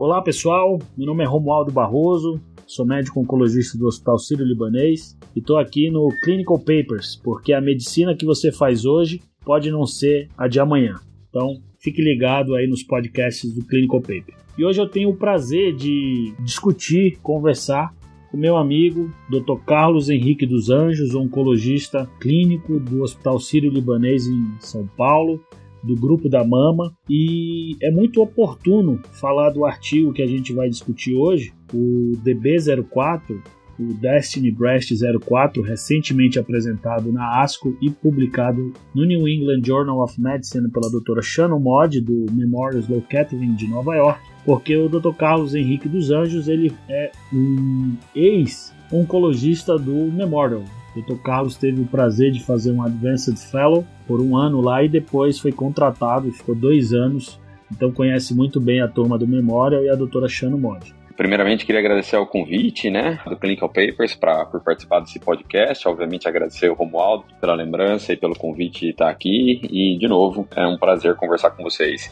Olá pessoal, meu nome é Romualdo Barroso, sou médico oncologista do Hospital Sírio-Libanês e estou aqui no Clinical Papers, porque a medicina que você faz hoje pode não ser a de amanhã. Então, fique ligado aí nos podcasts do Clinical Paper. E hoje eu tenho o prazer de discutir, conversar com meu amigo Dr. Carlos Henrique dos Anjos, oncologista clínico do Hospital Sírio-Libanês em São Paulo, do grupo da Mama e é muito oportuno falar do artigo que a gente vai discutir hoje, o DB04, o Destiny Breast 04, recentemente apresentado na ASCO e publicado no New England Journal of Medicine pela doutora Shannon Mod, do Memorial Sloan Kettering de Nova York, porque o Dr. Carlos Henrique dos Anjos ele é um ex-oncologista do Memorial, Dr. Carlos teve o prazer de fazer um Advanced Fellow por um ano lá e depois foi contratado e ficou dois anos. Então conhece muito bem a turma do Memória e a doutora Shano Mod. Primeiramente, queria agradecer ao convite né, do Clinical Papers para por participar desse podcast. Obviamente, agradecer ao Romualdo pela lembrança e pelo convite de estar aqui. E, de novo, é um prazer conversar com vocês.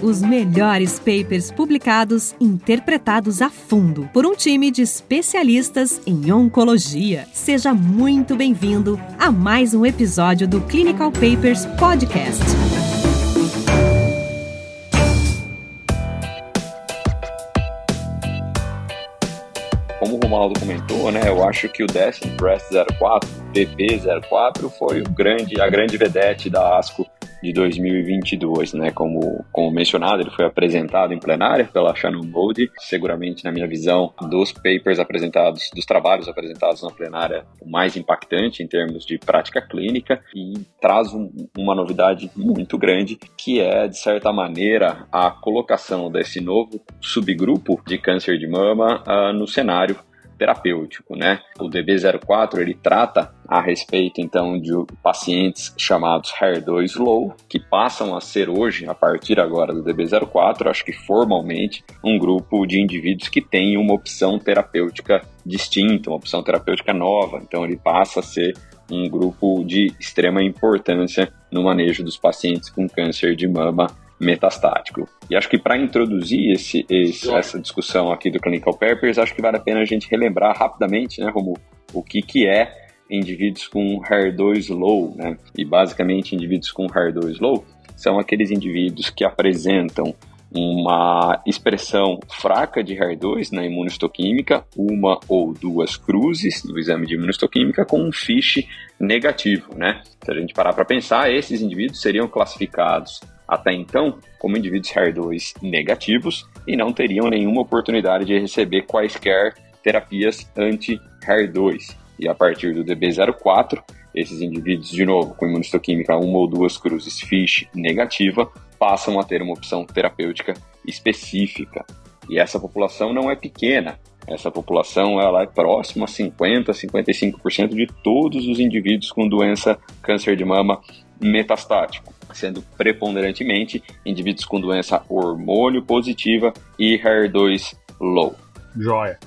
Os melhores papers publicados, interpretados a fundo por um time de especialistas em oncologia. Seja muito bem-vindo a mais um episódio do Clinical Papers Podcast. Como o Romualdo comentou, né, eu acho que o Destiny Breast 04, DB04, foi o grande, a grande vedete da ASCO de 2022, né? Como, como mencionado, ele foi apresentado em plenária pela Shannon Gold, seguramente na minha visão dos papers apresentados, dos trabalhos apresentados na plenária, o mais impactante em termos de prática clínica e traz um, uma novidade muito grande que é de certa maneira a colocação desse novo subgrupo de câncer de mama uh, no cenário terapêutico, né? O DB04 ele trata a respeito então de pacientes chamados HER2 low, que passam a ser hoje, a partir agora do DB04, acho que formalmente, um grupo de indivíduos que tem uma opção terapêutica distinta, uma opção terapêutica nova. Então ele passa a ser um grupo de extrema importância no manejo dos pacientes com câncer de mama metastático. E acho que para introduzir esse, esse, essa discussão aqui do Clinical Papers, acho que vale a pena a gente relembrar rapidamente, né, como o que, que é indivíduos com HER2 low, né? E basicamente indivíduos com HER2 low são aqueles indivíduos que apresentam uma expressão fraca de HER2 na imunohistoquímica, uma ou duas cruzes no exame de imunohistoquímica com um FISH negativo, né? Se a gente parar para pensar, esses indivíduos seriam classificados até então como indivíduos HER2 negativos e não teriam nenhuma oportunidade de receber quaisquer terapias anti-HER2. E a partir do DB04, esses indivíduos, de novo, com imunistoquímica uma ou duas cruzes FISH negativa, passam a ter uma opção terapêutica específica. E essa população não é pequena. Essa população ela é próxima a 50, 55% de todos os indivíduos com doença câncer de mama metastático sendo preponderantemente indivíduos com doença hormônio positiva e HER2 low. Joia.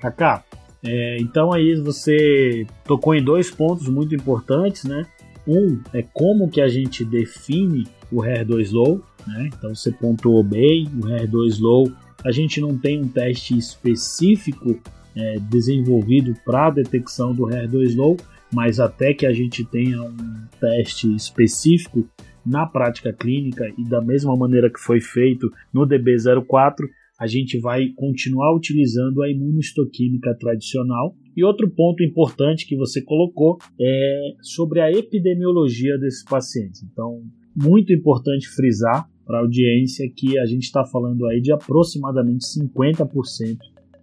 Kaká, é, então aí você tocou em dois pontos muito importantes, né? Um é como que a gente define o HER2 low, né? Então você pontuou bem, o HER2 low, a gente não tem um teste específico é, desenvolvido para detecção do HER2 low, mas até que a gente tenha um teste específico, na prática clínica e da mesma maneira que foi feito no DB04, a gente vai continuar utilizando a imunohistoquímica tradicional. E outro ponto importante que você colocou é sobre a epidemiologia desses pacientes. Então, muito importante frisar para a audiência que a gente está falando aí de aproximadamente 50%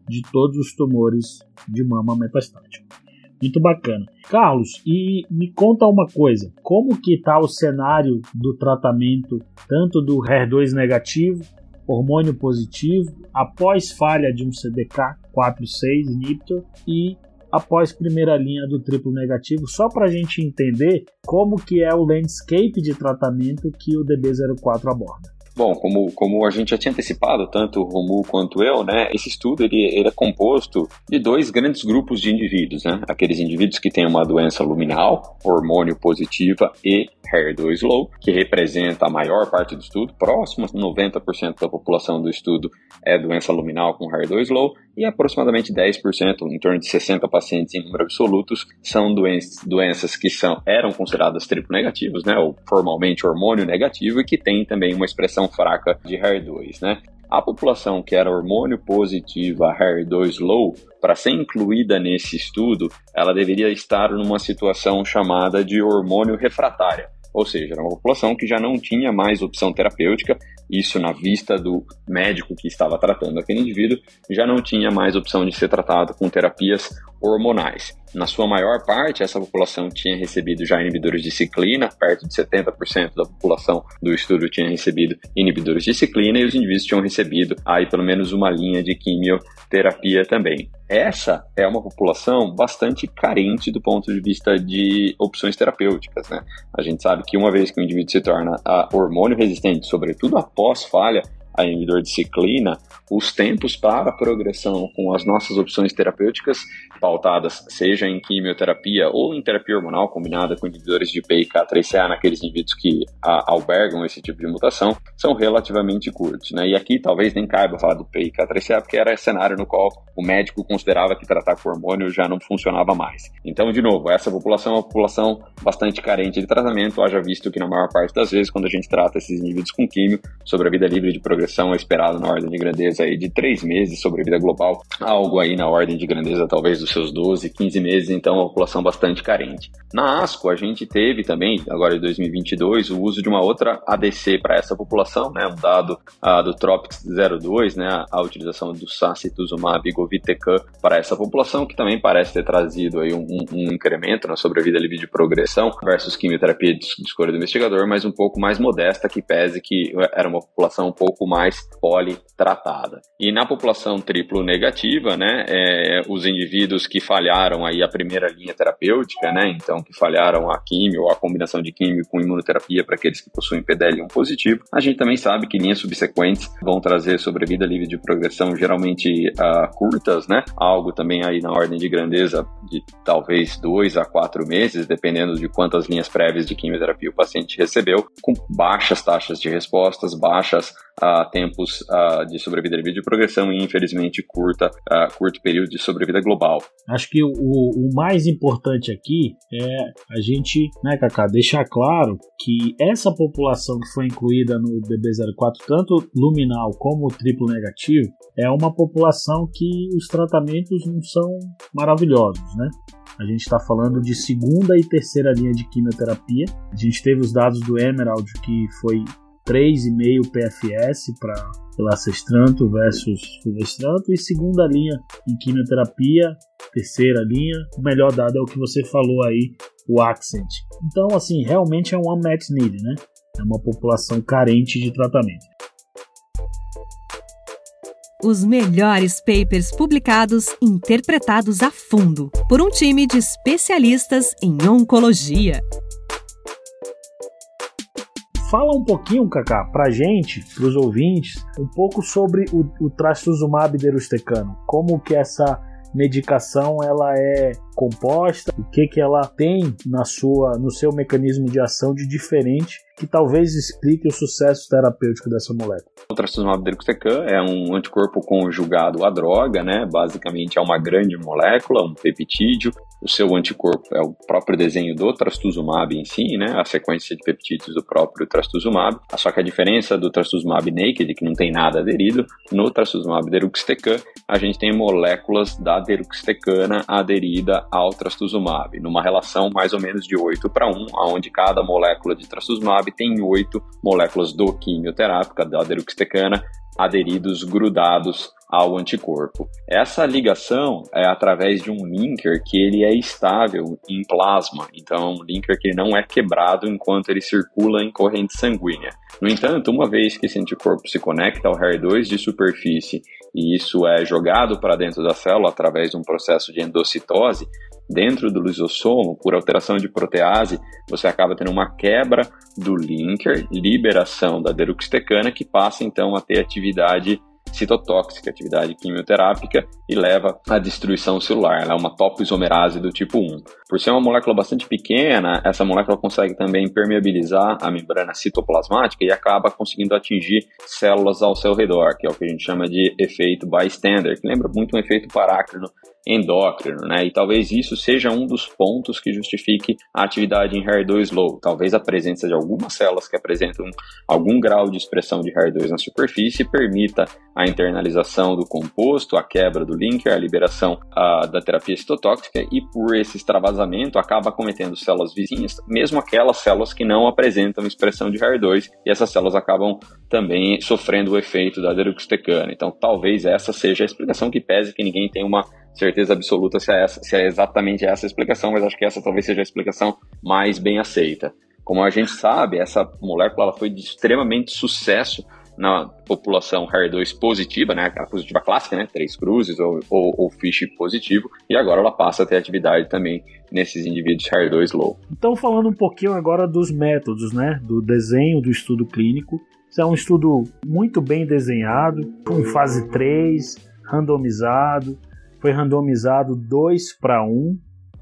de todos os tumores de mama metastático. Muito bacana. Carlos, e me conta uma coisa, como que está o cenário do tratamento tanto do HER2 negativo, hormônio positivo, após falha de um CDK 4-6 inhibitor e após primeira linha do triplo negativo, só para a gente entender como que é o landscape de tratamento que o DB04 aborda. Bom, como, como a gente já tinha antecipado, tanto o Romu quanto eu, né, esse estudo ele, ele é composto de dois grandes grupos de indivíduos, né? Aqueles indivíduos que têm uma doença luminal, hormônio positiva e HER2 low, que representa a maior parte do estudo, próximo a 90% da população do estudo é doença luminal com HER2 low, e aproximadamente 10%, em torno de 60 pacientes em número absolutos, são doenças, doenças que são, eram consideradas triplo negativas, né, ou formalmente hormônio negativo, e que têm também uma expressão fraca de HER2, né. A população que era hormônio positiva HER2 low, para ser incluída nesse estudo, ela deveria estar numa situação chamada de hormônio refratária. Ou seja, era uma população que já não tinha mais opção terapêutica, isso na vista do médico que estava tratando aquele indivíduo, já não tinha mais opção de ser tratado com terapias hormonais. Na sua maior parte, essa população tinha recebido já inibidores de ciclina, perto de 70% da população do estudo tinha recebido inibidores de ciclina e os indivíduos tinham recebido aí pelo menos uma linha de quimioterapia também. Essa é uma população bastante carente do ponto de vista de opções terapêuticas, né? A gente sabe que uma vez que o indivíduo se torna hormônio resistente, sobretudo após falha a ciclina, os tempos para a progressão com as nossas opções terapêuticas pautadas, seja em quimioterapia ou em terapia hormonal combinada com inibidores de PIK3CA naqueles indivíduos que a, albergam esse tipo de mutação, são relativamente curtos. Né? E aqui talvez nem caiba falar do PIK3CA, porque era cenário no qual o médico considerava que tratar com hormônio já não funcionava mais. Então, de novo, essa população é uma população bastante carente de tratamento, haja visto que na maior parte das vezes, quando a gente trata esses indivíduos com químio, sobre a vida livre de progressão é esperado na ordem de grandeza aí de três meses sobre vida global, algo aí na ordem de grandeza talvez dos seus 12, 15 meses, então uma população bastante carente. Na ASCO, a gente teve também, agora em 2022, o uso de uma outra ADC para essa população, né, um dado uh, do TROPICS 02, né, a utilização do sacituzumab govitecan para essa população, que também parece ter trazido aí um, um incremento na sobrevida livre de progressão versus quimioterapia de escolha do investigador, mas um pouco mais modesta, que pese que era uma população um pouco mais politratada. E na população triplo negativa, né, é, os indivíduos que falharam aí a primeira linha terapêutica, né, então que falharam a químio ou a combinação de químio com imunoterapia para aqueles que possuem PDL1 positivo, a gente também sabe que linhas subsequentes vão trazer sobrevida livre de progressão geralmente uh, curtas, né, algo também aí na ordem de grandeza de talvez dois a quatro meses, dependendo de quantas linhas prévias de quimioterapia o paciente recebeu, com baixas taxas de respostas, baixas uh, tempos uh, de sobrevida livre de progressão e, infelizmente, curta, uh, curto período de sobrevida global. Acho que o, o mais importante aqui é a gente, né, Kaká, deixar claro que essa população que foi incluída no DB04, tanto luminal como triplo negativo, é uma população que os tratamentos não são maravilhosos, né? A gente está falando de segunda e terceira linha de quimioterapia. A gente teve os dados do Emerald, que foi 3,5 PFS para Elacestranto versus Fulvestranto e segunda linha em quimioterapia, terceira linha, o melhor dado é o que você falou aí, o Accent. Então, assim, realmente é um unmet need, né? É uma população carente de tratamento. Os melhores papers publicados, interpretados a fundo por um time de especialistas em oncologia. Fala um pouquinho, Kaká, pra gente, pros ouvintes, um pouco sobre o, o trastuzumab deruxtecano. Como que essa medicação ela é composta, o que que ela tem na sua no seu mecanismo de ação de diferente que talvez explique o sucesso terapêutico dessa molécula. O trastuzumab deruxtecan é um anticorpo conjugado à droga, né? Basicamente é uma grande molécula, um peptídeo. O seu anticorpo é o próprio desenho do trastuzumab em si, né? A sequência de peptídeos do próprio trastuzumab. Só que a diferença do trastuzumab naked, que não tem nada aderido, no trastuzumab deruxtecan, a gente tem moléculas da deruxtecana aderida ao trastuzumab, numa relação mais ou menos de 8 para 1, onde cada molécula de trastuzumab tem oito moléculas do quimioterápica, da deruxtecana, aderidos, grudados ao anticorpo. Essa ligação é através de um linker que ele é estável em plasma, então um linker que não é quebrado enquanto ele circula em corrente sanguínea. No entanto, uma vez que esse anticorpo se conecta ao HER2 de superfície e isso é jogado para dentro da célula através de um processo de endocitose, dentro do lisossomo, por alteração de protease, você acaba tendo uma quebra do linker, liberação da deruxtecana, que passa então a ter atividade citotóxica, atividade quimioterápica, e leva à destruição celular. Ela é uma topoisomerase do tipo 1. Por ser uma molécula bastante pequena, essa molécula consegue também permeabilizar a membrana citoplasmática e acaba conseguindo atingir células ao seu redor, que é o que a gente chama de efeito bystander, que lembra muito um efeito parácrino endócrino, né? E talvez isso seja um dos pontos que justifique a atividade em HER2 low. Talvez a presença de algumas células que apresentam algum grau de expressão de HER2 na superfície permita a internalização do composto, a quebra do linker, a liberação a, da terapia citotóxica e por esse extravasamento acaba cometendo células vizinhas, mesmo aquelas células que não apresentam expressão de HER2 e essas células acabam também sofrendo o efeito da deruxtecana. Então talvez essa seja a explicação que pese que ninguém tem uma certeza absoluta se é, essa, se é exatamente essa a explicação, mas acho que essa talvez seja a explicação mais bem aceita. Como a gente sabe, essa molécula ela foi de extremamente sucesso na população HER2 positiva, né, a positiva clássica, né, três cruzes ou, ou, ou FISH positivo, e agora ela passa a ter atividade também nesses indivíduos HER2 low. Então, falando um pouquinho agora dos métodos, né, do desenho do estudo clínico, isso é um estudo muito bem desenhado, com fase 3, randomizado, foi randomizado 2 para 1,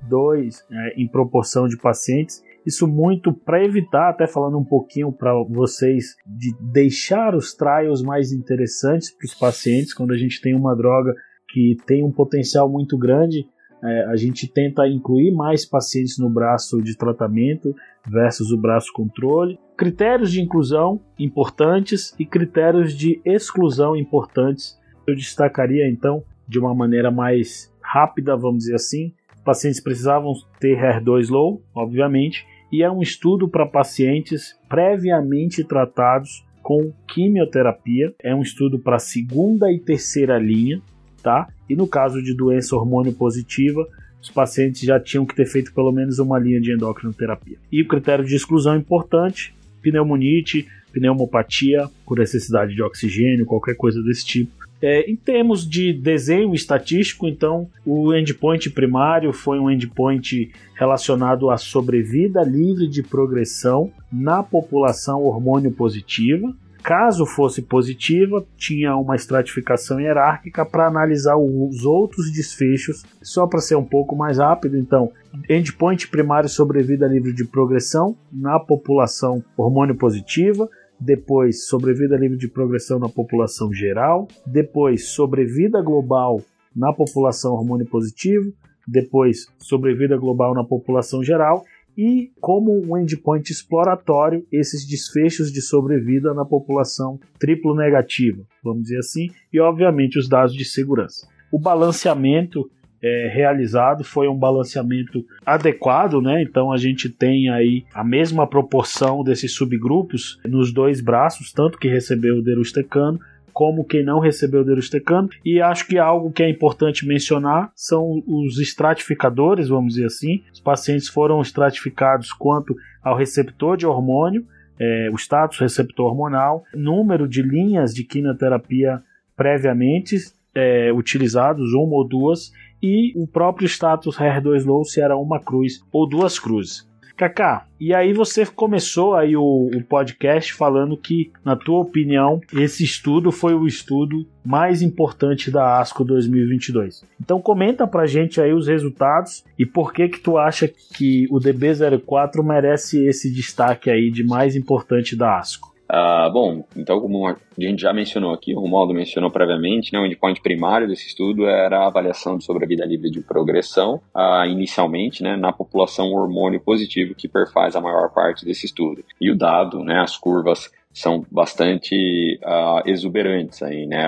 2 é, em proporção de pacientes. Isso muito para evitar, até falando um pouquinho para vocês, de deixar os trials mais interessantes para os pacientes. Quando a gente tem uma droga que tem um potencial muito grande, é, a gente tenta incluir mais pacientes no braço de tratamento versus o braço controle. Critérios de inclusão importantes e critérios de exclusão importantes. Eu destacaria então de uma maneira mais rápida, vamos dizer assim. Pacientes precisavam ter HER2 low, obviamente, e é um estudo para pacientes previamente tratados com quimioterapia. É um estudo para segunda e terceira linha, tá? E no caso de doença hormônio positiva, os pacientes já tinham que ter feito pelo menos uma linha de endocrinoterapia. E o critério de exclusão importante: pneumonite, pneumopatia por necessidade de oxigênio, qualquer coisa desse tipo. É, em termos de desenho estatístico, então, o endpoint primário foi um endpoint relacionado à sobrevida livre de progressão na população hormônio positiva. Caso fosse positiva, tinha uma estratificação hierárquica para analisar os outros desfechos, só para ser um pouco mais rápido. Então, endpoint primário sobrevida livre de progressão na população hormônio positiva, depois sobrevida livre de progressão na população geral, depois sobrevida global na população hormônio positivo, depois sobrevida global na população geral e como um endpoint exploratório esses desfechos de sobrevida na população triplo negativa, vamos dizer assim, e obviamente os dados de segurança. O balanceamento é, realizado foi um balanceamento adequado, né? Então a gente tem aí a mesma proporção desses subgrupos nos dois braços, tanto que recebeu o derustecano como quem não recebeu o derustecano. E acho que algo que é importante mencionar são os estratificadores, vamos dizer assim. Os pacientes foram estratificados quanto ao receptor de hormônio, é, o status receptor hormonal, número de linhas de quimioterapia previamente é, utilizados, uma ou duas, e o próprio status HER2 low se era uma cruz ou duas cruzes. Kaká, e aí você começou aí o, o, podcast falando que, na tua opinião, esse estudo foi o estudo mais importante da ASCO 2022. Então comenta pra gente aí os resultados e por que que tu acha que o DB04 merece esse destaque aí de mais importante da ASCO. Uh, bom, então como a gente já mencionou aqui, o Romualdo mencionou previamente, né, o endpoint primário desse estudo era a avaliação de sobrevida livre de progressão, uh, inicialmente, né, na população hormônio positivo que perfaz a maior parte desse estudo. E o dado, né, as curvas são bastante uh, exuberantes aí, né?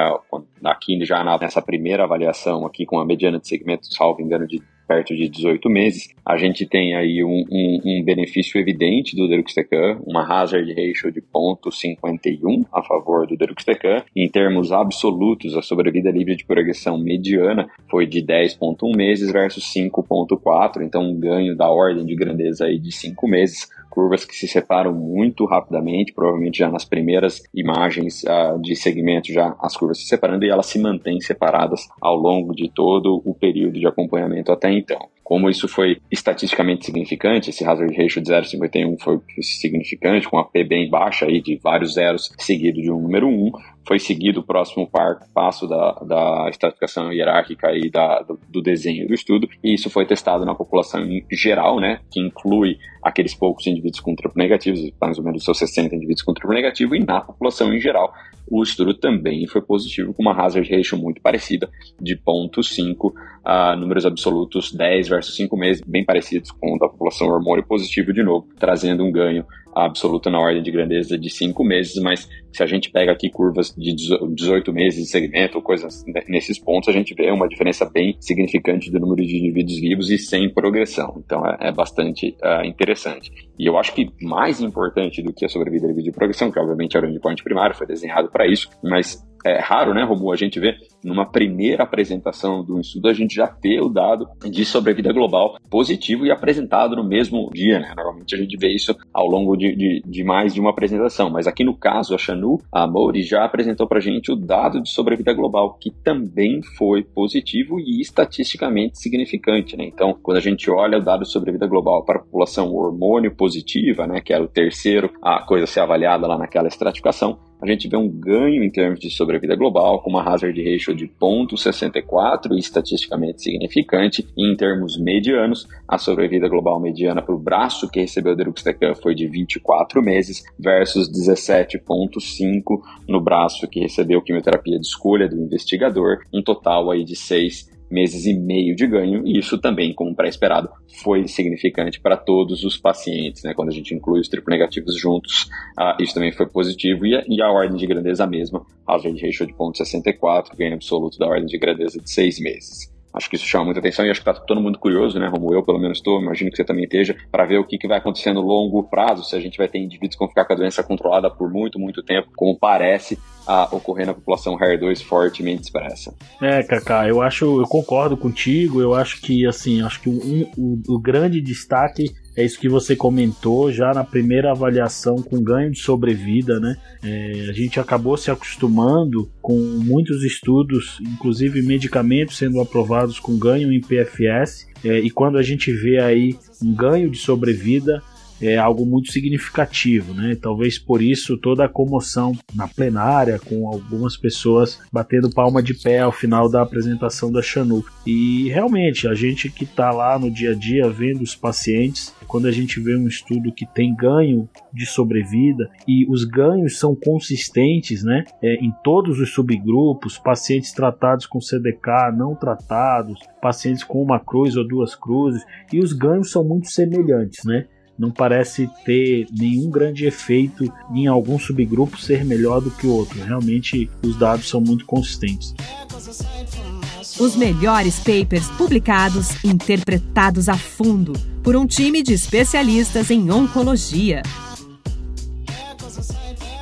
Aqui já nessa primeira avaliação aqui com a mediana de segmento, salvo engano, de perto de 18 meses, a gente tem aí um, um, um benefício evidente do Deruxtecan, uma hazard ratio de 0.51 a favor do Deruxtecan. Em termos absolutos, a sobrevida livre de progressão mediana foi de 10.1 meses versus 5.4, então um ganho da ordem de grandeza aí de 5 meses, curvas que se separam muito rapidamente, provavelmente já nas primeiras imagens uh, de segmento já as curvas se separando e elas se mantêm separadas ao longo de todo o período de acompanhamento até então. Como isso foi estatisticamente significante, esse hazard ratio de 0,51 foi significante, com a P bem baixa aí de vários zeros seguido de um número 1, foi seguido o próximo par, passo da, da estratificação hierárquica e da, do, do, desenho do estudo, e isso foi testado na população em geral, né, que inclui aqueles poucos indivíduos com triplo negativos, mais ou menos seus 60 indivíduos com triplo negativo, e na população em geral, o estudo também foi positivo, com uma hazard ratio muito parecida, de 0.5 a números absolutos 10 versus 5 meses, bem parecidos com o da população hormônio positivo de novo, trazendo um ganho absoluta na ordem de grandeza de 5 meses, mas se a gente pega aqui curvas de 18 meses de segmento, coisas nesses pontos, a gente vê uma diferença bem significante do número de indivíduos vivos e sem progressão. Então é, é bastante uh, interessante. E eu acho que mais importante do que a sobrevida de progressão, que obviamente era o endpoint primário, foi desenhado para isso, mas é raro, né, Romulo, a gente vê numa primeira apresentação do estudo a gente já ter o dado de sobrevida global positivo e apresentado no mesmo dia, né? Normalmente a gente vê isso ao longo de, de, de mais de uma apresentação, mas aqui no caso a Chanu, a Mori já apresentou para a gente o dado de sobrevida global, que também foi positivo e estatisticamente significante, né? Então, quando a gente olha o dado de sobrevida global para a população hormônio positiva, né, que era o terceiro a coisa a ser avaliada lá naquela estratificação, a gente vê um ganho em termos de sobrevida global, com uma hazard ratio de 0,64, estatisticamente significante, e em termos medianos, a sobrevida global mediana para o braço que recebeu Deruxtecan foi de 24 meses, versus 17,5 no braço que recebeu quimioterapia de escolha do investigador, um total aí de 6 meses e meio de ganho, e isso também, como pré-esperado, foi significante para todos os pacientes, né? Quando a gente inclui os triplo negativos juntos, uh, isso também foi positivo, e a, e a ordem de grandeza a mesma, hazard ratio de 0,64, ganho absoluto da ordem de grandeza de seis meses. Acho que isso chama muita atenção e acho que está todo mundo curioso, né? Como eu, pelo menos, estou, imagino que você também esteja, para ver o que, que vai acontecer no longo prazo, se a gente vai ter indivíduos que vão ficar com a doença controlada por muito, muito tempo, como parece a ocorrer na população HER2 fortemente expressa. É, Kaká, eu acho, eu concordo contigo, eu acho que, assim, acho que um, o grande destaque é isso que você comentou já na primeira avaliação com ganho de sobrevida, né? É, a gente acabou se acostumando com muitos estudos, inclusive medicamentos sendo aprovados com ganho em PFS, é, e quando a gente vê aí um ganho de sobrevida, é algo muito significativo, né? Talvez por isso toda a comoção na plenária, com algumas pessoas batendo palma de pé ao final da apresentação da Chanu. E realmente, a gente que está lá no dia a dia vendo os pacientes, quando a gente vê um estudo que tem ganho de sobrevida e os ganhos são consistentes, né? É, em todos os subgrupos, pacientes tratados com CDK, não tratados, pacientes com uma cruz ou duas cruzes, e os ganhos são muito semelhantes, né? Não parece ter nenhum grande efeito em algum subgrupo ser melhor do que o outro. Realmente os dados são muito consistentes. Os melhores papers publicados, interpretados a fundo por um time de especialistas em oncologia.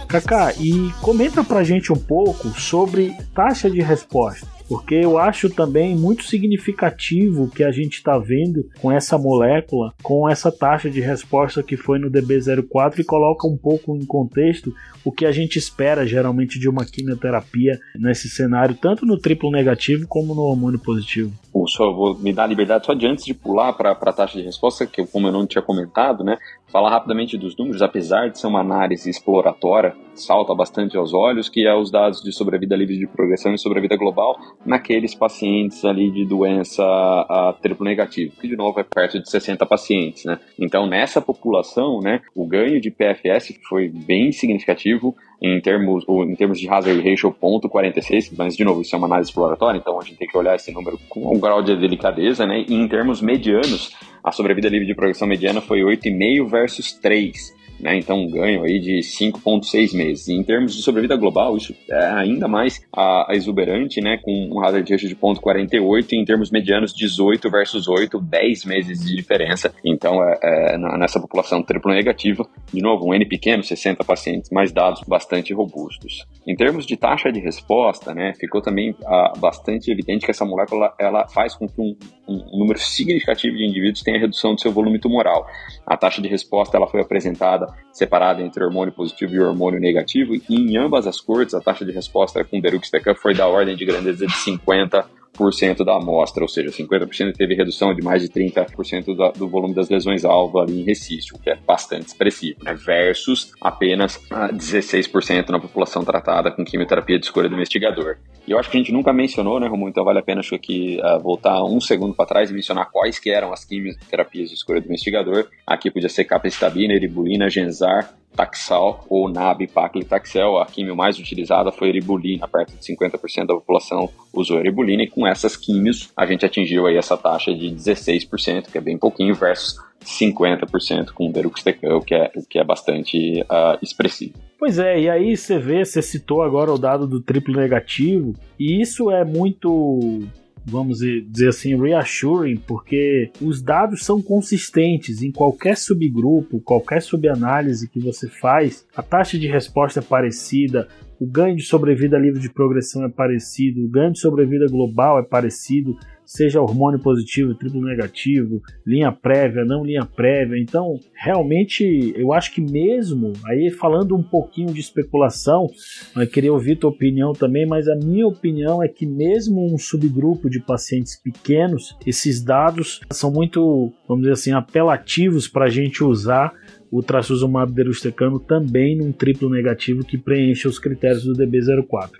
Kaká, e comenta pra gente um pouco sobre taxa de resposta porque eu acho também muito significativo que a gente está vendo com essa molécula, com essa taxa de resposta que foi no DB04 e coloca um pouco em contexto o que a gente espera geralmente de uma quimioterapia nesse cenário, tanto no triplo negativo como no hormônio positivo. Só vou me dar a liberdade só de antes de pular para a taxa de resposta, que como eu não tinha comentado, né, falar rapidamente dos números, apesar de ser uma análise exploratória, salta bastante aos olhos, que é os dados de sobrevida livre de progressão e sobrevida global naqueles pacientes ali de doença a triplo negativo, que de novo é perto de 60 pacientes, né? Então, nessa população, né, o ganho de PFS foi bem significativo, em termos, em termos de hazard ratio 0.46, mas de novo, isso é uma análise exploratória, então a gente tem que olhar esse número com um grau de delicadeza, né? E em termos medianos, a sobrevida livre de progressão mediana foi 8,5 versus 3 né? Então um ganho aí de 5,6 meses. E em termos de sobrevida global, isso é ainda mais a, a exuberante, né? Com um hazard ratio de 0,48 e em termos medianos 18 versus 8, 10 meses de diferença. Então é, é nessa população triplo negativa, de novo, um N pequeno, 60 pacientes, mas dados bastante robustos. Em termos de taxa de resposta, né, ficou também ah, bastante evidente que essa molécula ela faz com que um, um, número significativo de indivíduos tenha redução do seu volume tumoral. A taxa de resposta ela foi apresentada separada entre hormônio positivo e hormônio negativo, e em ambas as cortes a taxa de resposta com deruxtecan foi da ordem de grandeza de 50 50% da amostra, ou seja, 50% teve redução de mais de 30% do, do volume das lesões-alvo ali em Recife, o que é bastante expressivo, né? versus apenas 16% na população tratada com quimioterapia de escolha do investigador. E eu acho que a gente nunca mencionou, né, Romulo? Então vale a pena acho que uh, voltar um segundo para trás e mencionar quais que eram as quimioterapias de escolha do investigador. Aqui podia ser capecitabina, eribulina, genzar, Taxal ou nab-paclitaxel, a quimio mais utilizada foi eribulina, perto de 50% da população usou eribulina, e com essas químios a gente atingiu aí essa taxa de 16%, que é bem pouquinho, versus 50% com deruxtecan, o que é, o que é bastante uh, expressivo. Pois é, e aí você vê, você citou agora o dado do triplo negativo, e isso é muito vamos dizer assim, reassuring, porque os dados são consistentes em qualquer subgrupo, qualquer subanálise que você faz, a taxa de resposta é parecida, o ganho de sobrevida livre de progressão é parecido, o ganho de sobrevida global é parecido, seja hormônio positivo, triplo negativo, linha prévia, não linha prévia. Então, realmente, eu acho que mesmo, aí falando um pouquinho de especulação, eu queria ouvir tua opinião também, mas a minha opinião é que mesmo um subgrupo de pacientes pequenos, esses dados são muito, vamos dizer assim, apelativos para a gente usar o trastuzumab deruxtecano também num triplo negativo que preenche os critérios do DB04.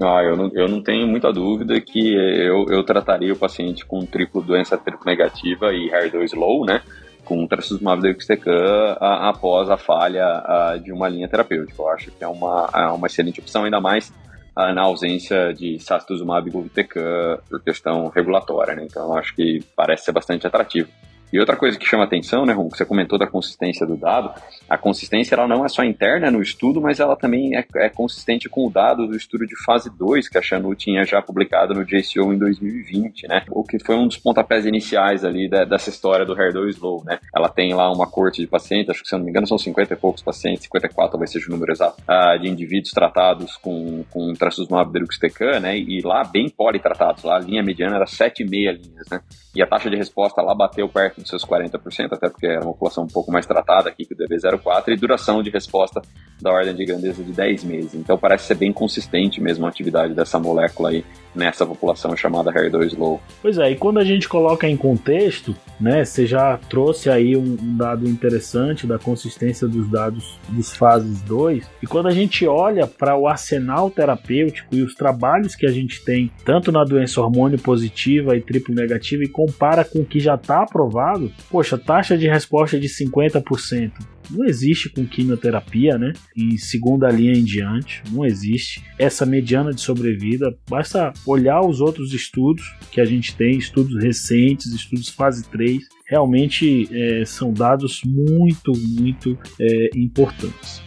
Ah, eu não, eu não tenho muita dúvida que eu, eu trataria o paciente com triplo doença triplo negativa e HER2 low, né? Com trastuzumab deruxtecan após a falha a, de uma linha terapêutica. Eu acho que é uma, é uma excelente opção, ainda mais a, na ausência de sacituzumab govitecan por questão regulatória, né? Então, eu acho que parece ser bastante atrativo. E outra coisa que chama atenção, né, Ron, que você comentou da consistência do dado, a consistência ela não é só interna no estudo, mas ela também é, é consistente com o dado do estudo de fase 2 que a Xanu tinha já publicado no JCO em 2020, né? O que foi um dos pontapés iniciais ali da, dessa história do HER2 Low, né? Ela tem lá uma corte de pacientes, acho que se eu não me engano são 50 e poucos pacientes, 54 talvez seja o número exato, uh, de indivíduos tratados com, com trastuzumab deruxtecan, né? E lá bem politratados, lá a linha mediana era 7,5 linhas, né? E a taxa de resposta lá bateu perto dos seus 40%, até porque era uma população um pouco mais tratada aqui que o DB04, e duração de resposta da ordem de grandeza de 10 meses. Então parece ser bem consistente mesmo a atividade dessa molécula aí nessa população chamada HER2 low. Pois é, e quando a gente coloca em contexto, né, você já trouxe aí um, dado interessante da consistência dos dados dos fases 2, e quando a gente olha para o arsenal terapêutico e os trabalhos que a gente tem, tanto na doença hormônio positiva e triplo negativa, e compara com o que já está aprovado, poxa, taxa de resposta de 50%, não existe com quimioterapia, né? Em segunda linha em diante, não existe. Essa mediana de sobrevida, basta olhar os outros estudos que a gente tem, estudos recentes, estudos fase 3, realmente é, são dados muito, muito é, importantes.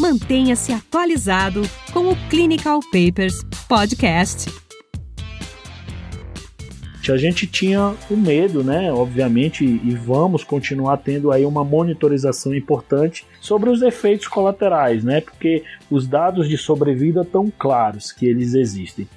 Mantenha-se atualizado com o Clinical Papers Podcast a gente tinha o medo, né? Obviamente, e vamos continuar tendo aí uma monitorização importante sobre os efeitos colaterais, né? Porque os dados de sobrevida estão claros que eles existem.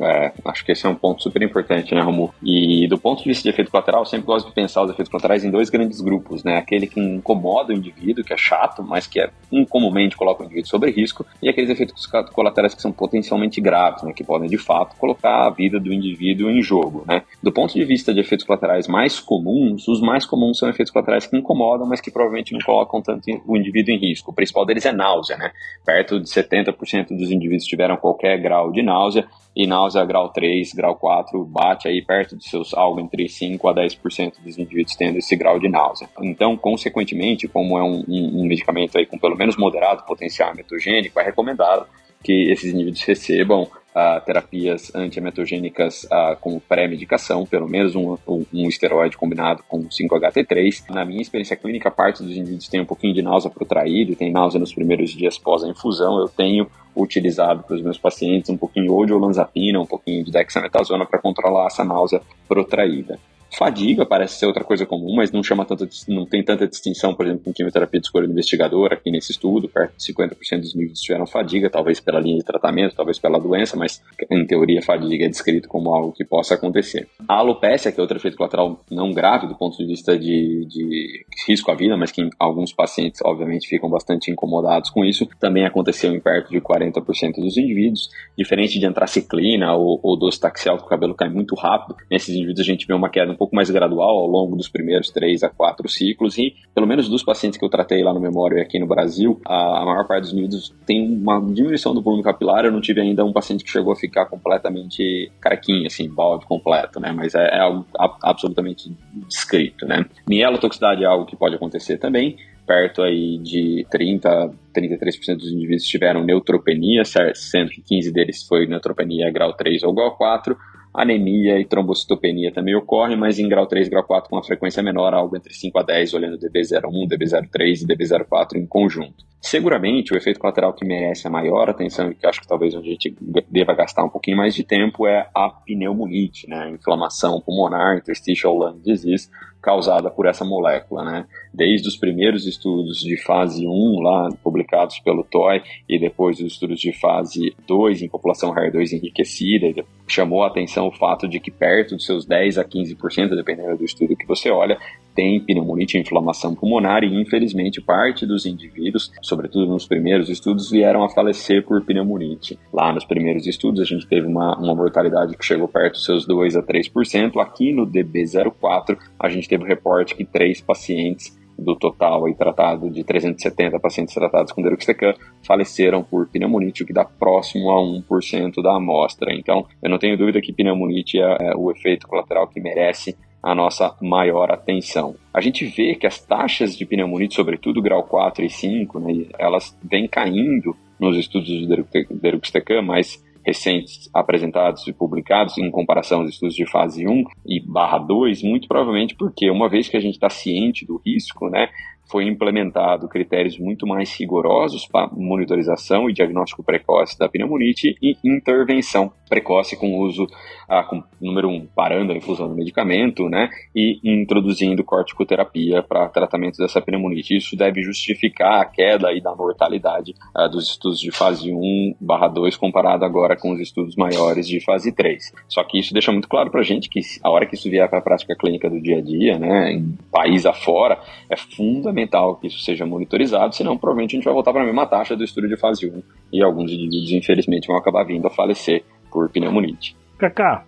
É, acho que esse é um ponto super importante, né, Romulo? E do ponto de vista de efeito colateral, eu sempre gosto de pensar os efeitos colaterais em dois grandes grupos, né? Aquele que incomoda o indivíduo, que é chato, mas que é incomumente coloca o indivíduo sobre risco, e aqueles efeitos colaterais que são potencialmente graves, né? Que podem, de fato, colocar a vida do indivíduo em jogo, né? Do ponto de vista de efeitos colaterais mais comuns, os mais comuns são efeitos colaterais que incomodam, mas que provavelmente não colocam tanto o indivíduo em risco. O principal deles é náusea, né? Perto de 70% dos indivíduos tiveram qualquer grau de náusea, e náusea grau 3, grau 4 bate aí perto de seus algo entre 5 a 10% dos indivíduos tendo esse grau de náusea. Então, consequentemente, como é um, um, um medicamento aí com pelo menos moderado potencial metogênico, é recomendado que esses indivíduos recebam uh, terapias antiemetogênicas uh, como pré-medicação, pelo menos um, um, um, esteroide combinado com 5-HT3. Na minha experiência clínica, parte dos indivíduos tem um pouquinho de náusea protraída, tem náusea nos primeiros dias pós a infusão. Eu tenho utilizado para os meus pacientes um pouquinho ou de olanzapina, um pouquinho de dexametasona para controlar essa náusea protraída. Fadiga parece ser outra coisa comum, mas não chama tanta, não tem tanta distinção, por exemplo, com quimioterapia de escolha do investigador aqui nesse estudo, perto de 50% dos indivíduos tiveram fadiga, talvez pela linha de tratamento, talvez pela doença, mas em teoria fadiga é descrito como algo que possa acontecer. A alopecia, que é outro efeito colateral não grave do ponto de vista de, de risco à vida, mas que alguns pacientes obviamente ficam bastante incomodados com isso, também aconteceu em perto de 40% dos indivíduos, diferente de antraciclina ou, ou que o cabelo cai muito rápido, nesses indivíduos a gente vê uma queda um pouco mais gradual ao longo dos primeiros 3 a 4 ciclos e pelo menos dos pacientes que eu tratei lá no Memória e aqui no Brasil, a, a maior parte dos indivíduos tem uma diminuição do volume capilar, eu não tive ainda um paciente que chegou a ficar completamente carequinha, assim, balde completo, né, mas é, é algo absolutamente descrito, né. Mielotoxicidade é algo que pode acontecer também, perto aí de 30, 33% dos indivíduos tiveram neutropenia, sendo que 15 deles foi neutropenia grau 3 ou grau 4, Anemia e trombocitopenia também ocorrem, mas em grau 3 e grau 4 com uma frequência menor, algo entre 5 a 10, olhando DB01, DB03 e DB04 em conjunto. Seguramente, o efeito colateral que merece a maior atenção e que acho que talvez a gente deva gastar um pouquinho mais de tempo é a pneumonite, né? Inflamação pulmonar, interstitial lung disease, causada por essa molécula, né? Desde os primeiros estudos de fase 1 lá publicados pelo TOI e depois os estudos de fase 2 em população HER2 enriquecida, chamou a atenção o fato de que perto dos seus 10 a 15%, dependendo do estudo que você olha, tem pneumonite e inflamação pulmonar e infelizmente parte dos indivíduos, sobretudo nos primeiros estudos, vieram a falecer por pneumonite. Lá nos primeiros estudos a gente teve uma, uma mortalidade que chegou perto dos seus 2 a 3%. Aqui no DB04 a gente teve o reporte que três pacientes do total aí tratado de 370 pacientes tratados com deruxtecan faleceram por pneumonite, o que dá próximo a 1% da amostra. Então, eu não tenho dúvida que pneumonite é, é o efeito colateral que merece a nossa maior atenção. A gente vê que as taxas de pneumonite, sobretudo grau 4 e 5, né, elas vêm caindo nos estudos de deruxtecan, mas recentes apresentados e publicados em comparação aos estudos de fase 1 e barra 2, muito provavelmente porque uma vez que a gente está ciente do risco, né, foi implementado critérios muito mais rigorosos para monitorização e diagnóstico precoce da pneumonite e intervenção precoce com o uso, ah, com, número um, parando a infusão do medicamento, né, e introduzindo corticoterapia para tratamento dessa pneumonite. Isso deve justificar a queda aí da mortalidade ah, dos estudos de fase 1 barra 2 comparado agora com os estudos maiores de fase 3. Só que isso deixa muito claro para a gente que a hora que isso vier para a prática clínica do dia a dia, né, em país afora, é fundamental que isso seja monitorizado, senão provavelmente a gente vai voltar para a mesma taxa do estudo de fase 1 e alguns indivíduos, infelizmente, vão acabar vindo a falecer por pneumonite.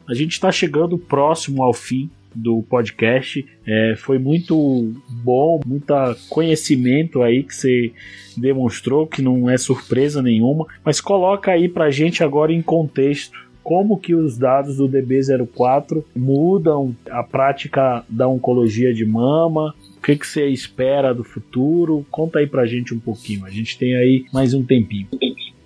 A gente está chegando próximo ao fim do podcast. É, foi muito bom, muito conhecimento aí que você demonstrou, que não é surpresa nenhuma. Mas coloca aí pra gente agora em contexto como que os dados do DB04 mudam a prática da oncologia de mama, o que, que você espera do futuro? Conta aí pra gente um pouquinho. A gente tem aí mais um tempinho.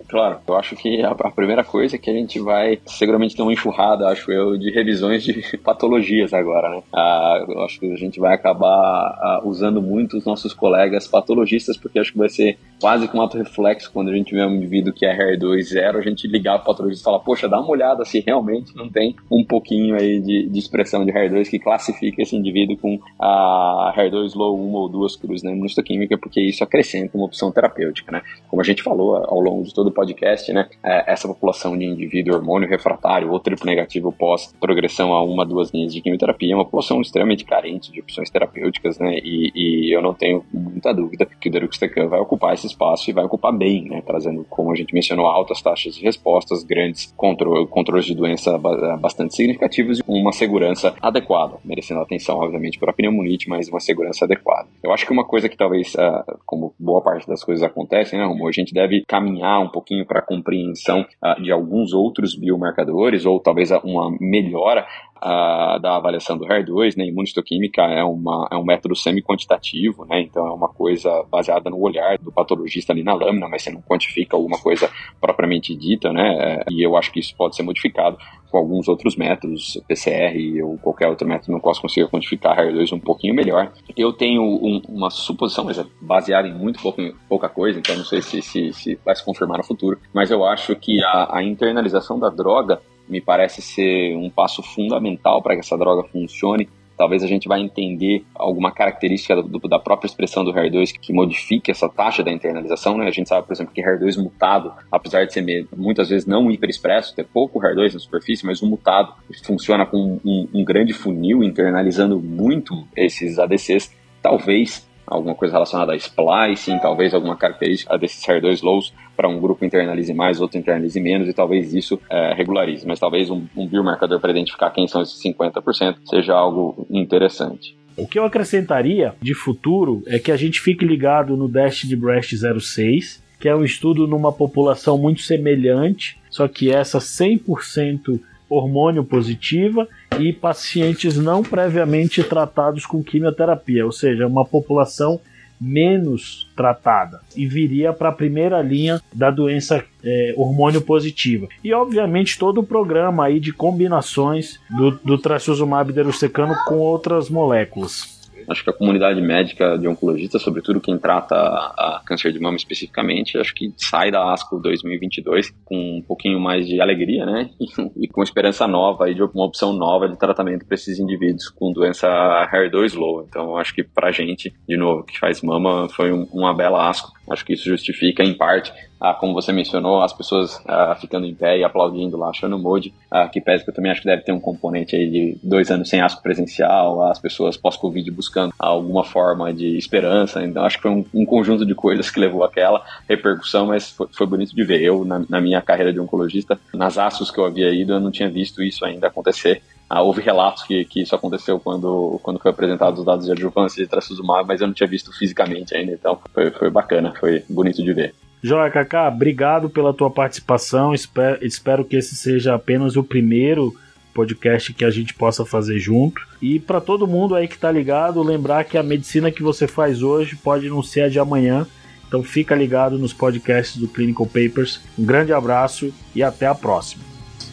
Claro, eu acho que a, primeira coisa é que a gente vai seguramente ter uma enxurrada, acho eu, de revisões de patologias agora, né? Ah, eu acho que a gente vai acabar ah, usando muito os nossos colegas patologistas, porque acho que vai ser quase que um ato reflexo quando a gente vê um indivíduo que é HER2 zero, a gente ligar o patologista e falar, poxa, dá uma olhada se realmente não tem um pouquinho aí de, de expressão de HER2 que classifica esse indivíduo com a HER2 low uma ou duas cruzes na imunistoquímica, porque isso acrescenta uma opção terapêutica, né? Como a gente falou ao longo de todo o podcast, né? É, essa população de indivíduo hormônio refratário ou triplo negativo pós progressão a uma, duas linhas de quimioterapia é uma população extremamente carente de opções terapêuticas, né? E, e eu não tenho muita dúvida que o Deruxtecan vai ocupar esse espaço e vai ocupar bem, né? Trazendo, como a gente mencionou, altas taxas de respostas, grandes controle, controles de doença bastante significativos e uma segurança adequada, merecendo atenção, obviamente, para a pneumonite, mas uma segurança adequada. Eu acho que uma coisa que talvez, ah, como boa parte das coisas acontecem, né, Romo, a gente deve caminhar um pouquinho para a compreensão uh, de alguns outros biomarcadores, ou talvez uma melhora uh, da avaliação do HER2, né? Imunistoquímica é, uma, é um método semi-quantitativo, né? Então é uma coisa baseada no olhar do patologista ali na lâmina, mas você não quantifica alguma coisa propriamente dita, né? E eu acho que isso pode ser modificado com alguns outros métodos, PCR ou qualquer outro método não posso conseguir quantificar HER2 um pouquinho melhor. Eu tenho um, uma suposição, mas é baseada em muito pouco, pouca coisa, então não sei se, se, se vai se confirmar no futuro, mas eu acho que a, a internalização da droga me parece ser um passo fundamental para que essa droga funcione talvez a gente vai entender alguma característica do, da própria expressão do HER2 que modifique essa taxa da internalização, né? A gente sabe, por exemplo, que HER2 mutado, apesar de ser muitas vezes não hiperexpresso, ter pouco HER2 na superfície, mas o mutado funciona com um, um grande funil internalizando muito esses ADCs, talvez alguma coisa relacionada a splicing, talvez alguma característica desses HER2 lows para um grupo internalize mais, outro internalize menos, e talvez isso é, regularize. Mas talvez um, um biomarcador para identificar quem são esses 50% seja algo interessante. O que eu acrescentaria de futuro é que a gente fique ligado no Dash de Breast 06, que é um estudo numa população muito semelhante, só que essa 100% hormônio positiva e pacientes não previamente tratados com quimioterapia, ou seja, uma população menos tratada e viria para a primeira linha da doença é, hormônio positiva. E obviamente todo o programa aí de combinações do, do trastuzumab deruxtecano com outras moléculas. Acho que a comunidade médica de oncologistas, sobretudo quem trata a câncer de mama especificamente, acho que sai da ASCO 2022 com um pouquinho mais de alegria, né? E, com esperança nova e de uma opção nova de tratamento para esses indivíduos com doença HER2 low. Então, acho que para gente, de novo, que faz mama, foi um, uma bela ASCO. Acho que isso justifica, em parte, ah, como você mencionou, as pessoas ah, ficando em pé e aplaudindo lá, achando o Mode, ah, que pese que eu também acho que deve ter um componente aí de dois anos sem asco presencial, as pessoas pós-Covid buscando alguma forma de esperança, então acho que foi um, um, conjunto de coisas que levou aquela repercussão, mas foi, foi bonito de ver. Eu, na, na, minha carreira de oncologista, nas astros que eu havia ido, eu não tinha visto isso ainda acontecer. Ah, houve relatos que, que isso aconteceu quando, quando foi apresentado os dados de adjuvância de trastuzumab, mas eu não tinha visto fisicamente ainda, então foi, foi bacana, foi bonito de ver. Joia, Kaká, obrigado pela tua participação. Espero, espero que esse seja apenas o primeiro podcast que a gente possa fazer junto. E para todo mundo aí que está ligado, lembrar que a medicina que você faz hoje pode não ser a de amanhã. Então fica ligado nos podcasts do Clinical Papers. Um grande abraço e até a próxima.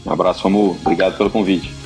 Um abraço, Romulo. Obrigado pelo convite.